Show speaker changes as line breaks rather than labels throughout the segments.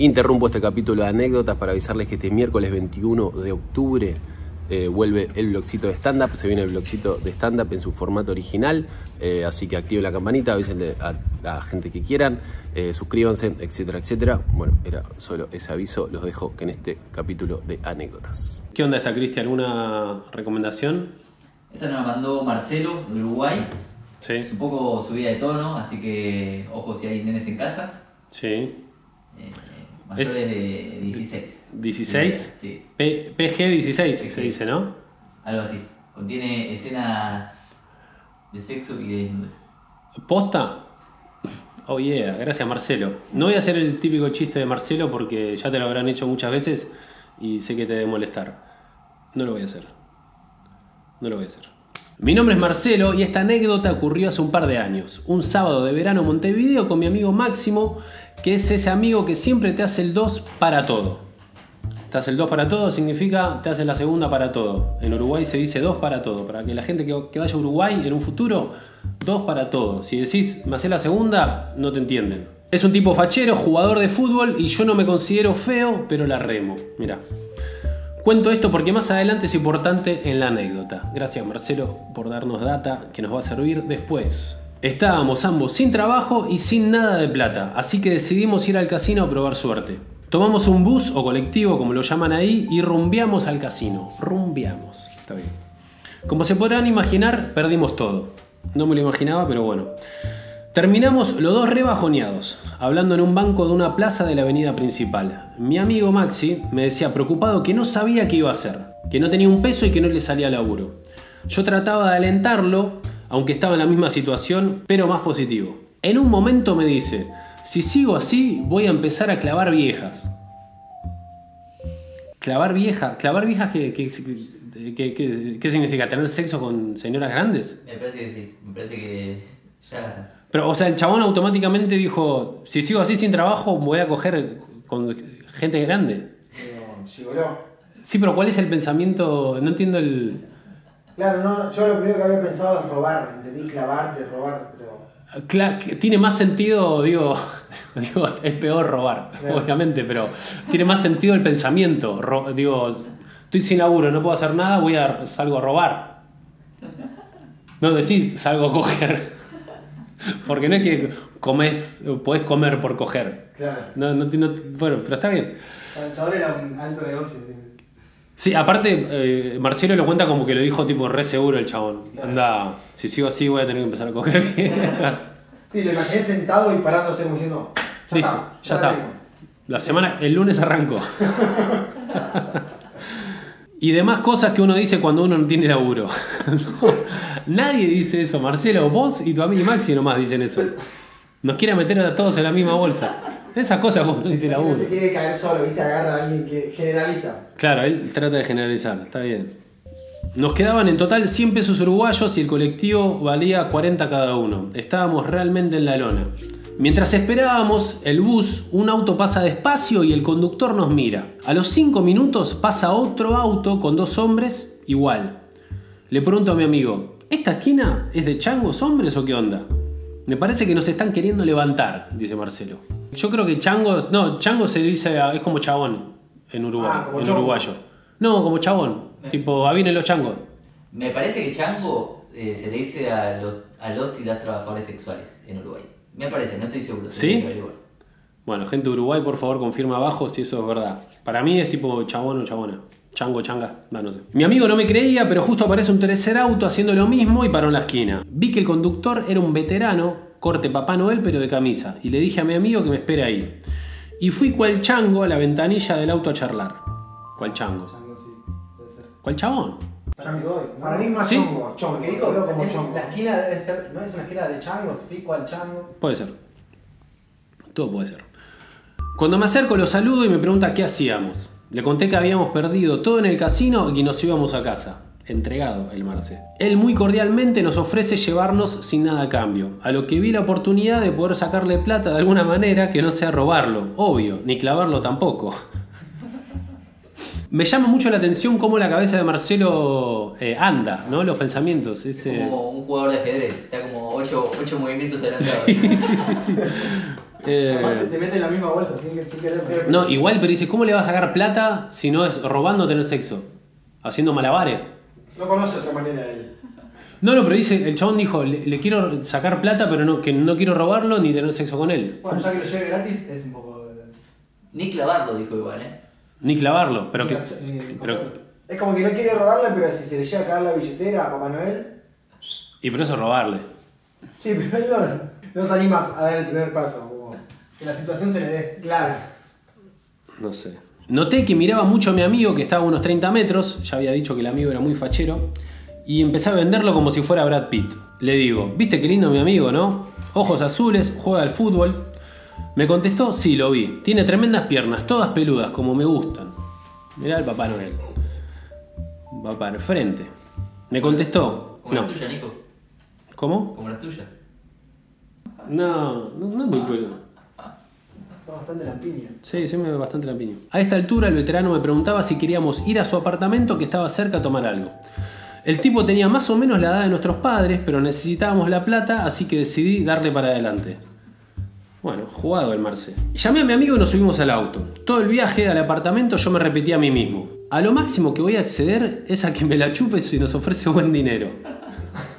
Interrumpo este capítulo de anécdotas para avisarles que este miércoles 21 de octubre eh, vuelve el blogcito de stand-up, se viene el blogcito de stand-up en su formato original, eh, así que activen la campanita, avísenle a la gente que quieran, eh, suscríbanse, etcétera, etcétera. Bueno, era solo ese aviso, los dejo en este capítulo de anécdotas. ¿Qué onda está, Cristian? ¿Alguna recomendación?
Esta nos la mandó Marcelo de Uruguay.
Sí.
Es un poco subida de tono, así que ojo si hay nenes en casa.
Sí.
Mayores
Es-
de 16.
¿16?
Sí,
P- PG16 se dice, ¿no?
algo así. Contiene escenas de sexo y de desnudez.
¿Posta? Oh yeah, gracias Marcelo. No voy a hacer el típico chiste de Marcelo porque ya te lo habrán hecho muchas veces y sé que te debe molestar. No lo voy a hacer. No lo voy a hacer. Mi nombre es Marcelo y esta anécdota ocurrió hace un par de años. Un sábado de verano en Montevideo con mi amigo Máximo, que es ese amigo que siempre te hace el 2 para todo. Te hace el 2 para todo significa te hace la segunda para todo. En Uruguay se dice 2 para todo. Para que la gente que, vaya a Uruguay en un futuro, 2 para todo. Si decís me hace la segunda, no te entienden. Es un tipo fachero, jugador de fútbol y yo no me considero feo, pero la remo. Mira. Cuento esto porque más adelante es importante en la anécdota. Gracias Marcelo por darnos data que nos va a servir después. Estábamos ambos sin trabajo y sin nada de plata, así que decidimos ir al casino a probar suerte. Tomamos un bus o colectivo, como lo llaman ahí, y rumbeamos al casino. Rumbeamos, está bien. Como se podrán imaginar, perdimos todo. No me lo imaginaba, pero bueno. Terminamos los dos rebajoneados, hablando en un banco de una plaza de la avenida principal. Mi amigo Maxi me decía preocupado que no sabía qué iba a hacer, que no tenía un peso y que no le salía laburo. Yo trataba de alentarlo, aunque estaba en la misma situación, pero más positivo. En un momento me dice, si sigo así voy a empezar a clavar viejas. Clavar viejas, clavar viejas, ¿qué, qué, significa? ¿Tener sexo con señoras grandes?
Me parece que sí, me parece que ya.
Pero, o sea, el chabón automáticamente dijo, si sigo así sin trabajo, voy a coger con gente grande. Sí, pero ¿cuál es el pensamiento? No entiendo el...
Claro, no, yo lo primero que había pensado es robar, entendí clavarte, robar, pero.
Cla- que tiene más sentido, digo, digo, es peor robar,
Claro.
obviamente, pero tiene más sentido el pensamiento. Ro- digo, estoy sin laburo, no puedo hacer nada, voy a salgo a robar. No decís salgo a coger. Porque no es que comes, podés comer por coger.
Claro.
No, no, no- bueno, pero está bien.
El chabón era un alto negocio. sí.
Aparte, eh, Marcelo lo cuenta como que lo dijo tipo re seguro el chabón.
Claro.
Anda, si sigo así voy a tener que empezar a coger.
Sí, lo imaginé sentado y parándose como diciendo. Ya
Listo,
está,
ya
la
está. La semana, el lunes arranco. y demás cosas que uno dice cuando uno no tiene laburo. No, nadie dice eso, Marcelo, vos y tu amigo Maxi nomás dicen eso. Nos quiere meter a todos en la misma bolsa. Esas cosas cuando uno dice
No
laburo.
se quiere caer solo, viste, agarra a alguien que generaliza.
Claro, él trata de generalizar, está bien. Nos quedaban en total 100 pesos uruguayos y el colectivo valía 40 cada uno. Estábamos realmente en la lona. Mientras esperábamos el bus, un auto pasa despacio y el conductor nos mira. A los 5 minutos pasa otro auto con dos hombres igual. Le pregunto a mi amigo, ¿esta esquina es de changos hombres o qué onda? Me parece que nos están queriendo levantar, dice Marcelo. Yo creo que changos, no, chango se dice, es como chabón en Uruguay,
Ah,
en
chongo.
uruguayo. No, como chabón, tipo, ah, vienen los changos.
Me parece que chango eh, se le dice a los, a los y las trabajadores sexuales en Uruguay. Me parece, no estoy seguro.
¿Sí? Bueno, gente de Uruguay, por favor, confirma abajo si eso es verdad. Para mí es tipo chabón o chabona. Chango, changa, no sé. Mi amigo no me creía, pero justo aparece un tercer auto haciendo lo mismo y paró en la esquina. Vi que el conductor era un veterano, corte Papá Noel, pero de camisa, y le dije a mi amigo que me espere ahí. Y fui cual chango a la ventanilla del auto a charlar. ¿Cuál chango?
Chango, sí, puede ser.
¿Cuál chabón?
Para mí es más
¿Sí?
chongo. Chongo.
Porque dijo,
veo como
es-
chongo.
la esquina debe ser, no es una esquina de changos, fico al chango.
Puede ser. Todo puede ser. Cuando me acerco lo saludo y me pregunta qué hacíamos. Le conté que habíamos perdido todo en el casino y que nos íbamos a casa. Entregado el Marce. Él muy cordialmente nos ofrece llevarnos sin nada a cambio. A lo que vi la oportunidad de poder sacarle plata de alguna manera que no sea robarlo, obvio, ni clavarlo tampoco. Me llama mucho la atención cómo la cabeza de Marcelo eh, anda, ¿no? Los pensamientos. Ese...
Como un jugador de ajedrez, está como 8 movimientos adelantados.
sí, sí, sí, sí. Eh,
te mete en la misma bolsa sin, que- sin querer ser.
No, igual, pero dice, ¿cómo le va a sacar plata si no es robando o tener sexo? ¿Haciendo malabares?
No conoce otra manera de él.
No, no, pero dice, el chabón dijo, le, le quiero sacar plata, pero no, que no quiero robarlo ni tener sexo con él.
Bueno, ya que lo lleve gratis es un poco.
Ni clavarlo, dijo igual, ¿eh?
Ni clavarlo, pero que... Pero,
Es como que no quiere robarle, pero si se le llega a caer la billetera a Papá Noel.
y por eso robarle.
Sí, pero él no, no se anima a dar el primer paso. como-
Que la situación se le dé.
Claro.
No sé. Noté que miraba mucho a mi amigo que estaba a unos 30 metros, ya había dicho que el amigo era muy fachero, y empecé a venderlo como si fuera Brad Pitt. Le digo, ¿viste qué lindo mi amigo, no? Ojos azules, juega al fútbol. Me contestó, sí, lo vi. Tiene tremendas piernas, todas peludas, como me gustan. Mirá el Papá Noel. Va para el frente. Me contestó,
Como
no.
las tuyas, Nico.
¿Cómo?
Como las tuyas.
No, no, no es muy peludo.
Bastante lampiña.
Sí, sí me ve bastante lampiño. A esta altura el veterano me preguntaba si queríamos ir a su apartamento que estaba cerca a tomar algo. El tipo tenía más o menos la edad de nuestros padres, pero necesitábamos la plata, así que decidí darle para adelante. Bueno, jugado el Marce. Llamé a mi amigo y nos subimos al auto. Todo el viaje al apartamento yo me repetía a mí mismo. A lo máximo que voy a acceder es a que me la chupe si nos ofrece buen dinero.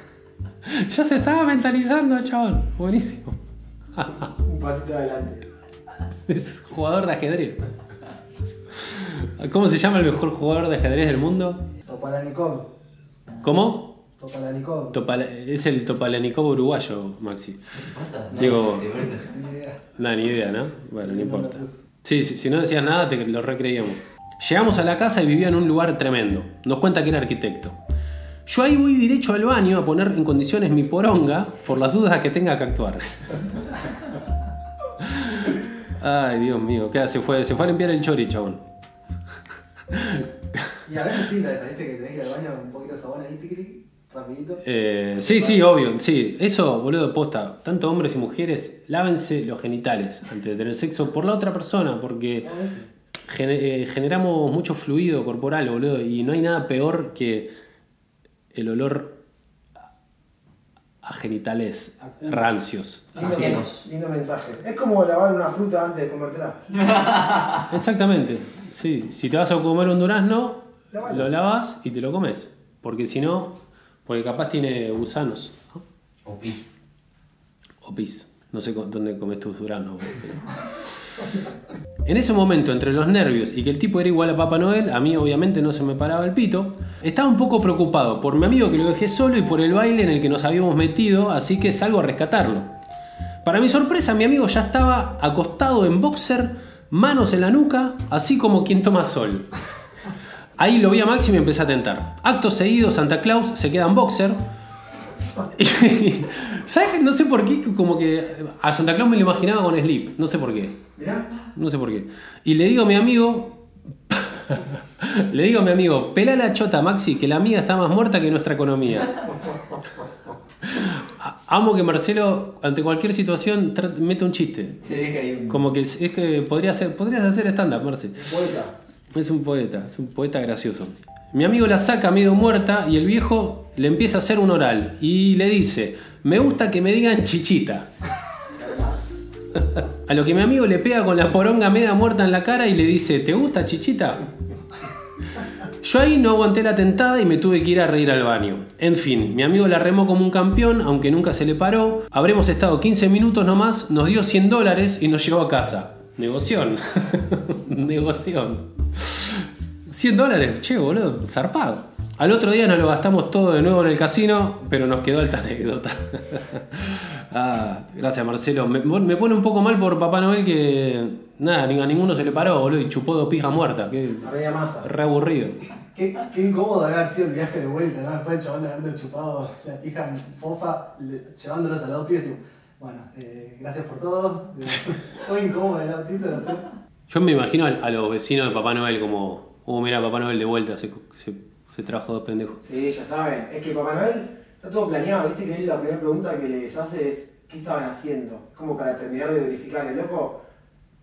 ya se estaba mentalizando el chabón. Buenísimo.
Un pasito adelante.
Es jugador de ajedrez. ¿Cómo se llama el mejor jugador de ajedrez del mundo?
Topalanikov.
¿Cómo?
Topalanikov.
Topala- es el Topalanikov uruguayo, Maxi. Digo-
No, ahorita.
Ni idea.
Nada, ni idea, ¿no? Bueno, no
No
importa. Sí, sí, si no decías nada, te lo recreíamos. Llegamos a la casa y vivía en un lugar tremendo. Nos cuenta que era arquitecto. Yo ahí voy derecho al baño a poner en condiciones mi poronga por las dudas que tenga que actuar. Ay, Dios mío, ¿qué hace? Se fue, se fue a limpiar el chori, chabón.
Y a veces pinta esa, ¿viste? Que tenés que ir al baño con un poquito de jabón ahí, tiqui.
Eh, sí, sí, obvio, sí. Eso, boludo, posta. Tanto hombres y mujeres, lávense los genitales antes de tener sexo por la otra persona, porque
A veces.
gene- eh, generamos mucho fluido corporal, boludo, y no hay nada peor que el olor a genitales rancios.
Lindo, lindo mensaje. Es como lavar una fruta antes de comértela.
Exactamente. Sí, si te vas a comer un durazno, lo lavas y te lo comes. Porque si no, porque capaz tiene gusanos. ¿no?
O pis.
O pis. No sé dónde comes tus pero- En ese momento, entre los nervios y que el tipo era igual a Papá Noel, a mí obviamente no se me paraba el pito. Estaba un poco preocupado por mi amigo que lo dejé solo y por el baile en el que nos habíamos metido, así que salgo a rescatarlo. Para mi sorpresa, mi amigo ya estaba acostado en boxer, manos en la nuca, así como quien toma sol. Ahí lo vi a Maxi y me empecé a tentar. Acto seguido, Santa Claus se queda en boxer. Y, ¿Sabes? No sé por qué, como que a Santa Claus me lo imaginaba con slip. No sé por qué. No sé por qué. Y le digo a mi amigo. le digo a mi amigo, pela la chota, Maxi, que la amiga está más muerta que nuestra economía. Amo que Marcelo, ante cualquier situación, mete un chiste.
Se deja ahí un...
Como que es, es que podría ser, podrías hacer stand-up, Marce. Es un poeta, es un poeta gracioso. Mi amigo la saca medio muerta y el viejo le empieza a hacer un oral y le dice, me gusta que me digan chichita. A lo que mi amigo le pega con la poronga media muerta en la cara y le dice, ¿te gusta chichita? Yo ahí no aguanté la tentada y me tuve que ir a reír al baño. En fin, mi amigo la remó como un campeón, aunque nunca se le paró. Habremos estado 15 minutos nomás, nos dio 100 dólares y nos llevó a casa. Negoción. Negoción. 100 dólares, che, boludo, zarpado. Al otro día nos lo gastamos todo de nuevo en el casino, pero nos quedó alta anécdota. ah, gracias Marcelo. Me, me pone un poco mal por Papá Noel que nada, ni a ninguno se le paró, boludo, y chupó dos pijas muertas. Que
media masa.
re aburrido.
Qué, qué incómodo haber sido el viaje de vuelta, ¿no? Después el chabón de haberlo chupado la pija fofa, le- llevándolos a los dos pibes, tipo, bueno, eh, gracias por todo. Fue incómodo el autito.
Yo me imagino a, a los vecinos de Papá Noel como, oh, mira, Papá Noel de vuelta, se, se, se trajo dos pendejos.
Sí, ya saben. Es que Papá Noel está todo planeado. Viste que él la primera pregunta que les hace es ¿qué estaban haciendo? Como para terminar de verificar. El loco,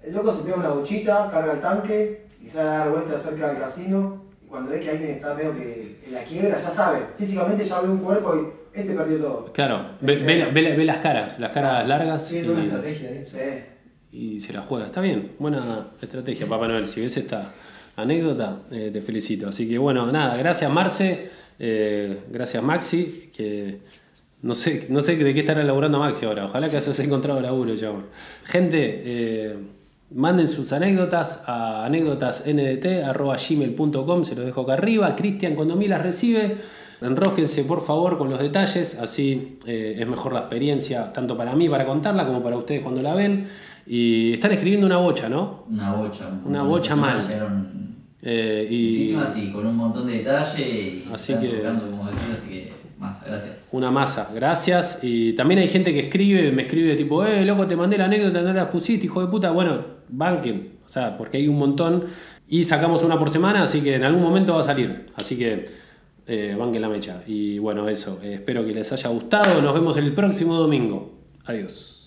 el loco se pega una duchita, carga el tanque y sale a dar vueltas cerca del casino. Cuando ve que alguien está medio que en la quiebra, ya sabe. Físicamente ya ve un cuerpo y este perdió todo.
Claro, ve, ve la- ve la- ve las caras, las caras largas
Sí, toda una estrategia ahí.
Sí.
y se la juega. Está bien, buena estrategia, Papá Noel. Si ves esta anécdota, eh, te felicito. Así que bueno, nada, gracias Marce, eh, gracias Maxi, que no sé, no sé de qué estará laburando Maxi ahora. Ojalá que hayas encontrado laburo ya. Gente, eh, manden sus anécdotas a anécdotasndt.gmail.com, se los dejo acá arriba. Cristian, cuando me las recibe, enrósquense por favor con los detalles, así eh, es mejor la experiencia, tanto para mí para contarla como para ustedes cuando la ven. Y están escribiendo una bocha, ¿no?
Una bocha.
Una
un
bocha mal. Eh, y
Muchísimas, sí, con un montón de detalle y
Así que-
tocando, como decía, gracias.
una masa, gracias. Y también hay gente que escribe, me escribe tipo, eh, loco, te mandé la anécdota, no la pusiste, hijo de puta. Bueno, banquen, o sea, porque hay un montón. Y sacamos una por semana, así que en algún momento va a salir. Así que eh, banquen la mecha. Y bueno, eso, eh, espero que les haya gustado. Nos vemos el próximo domingo. Adiós.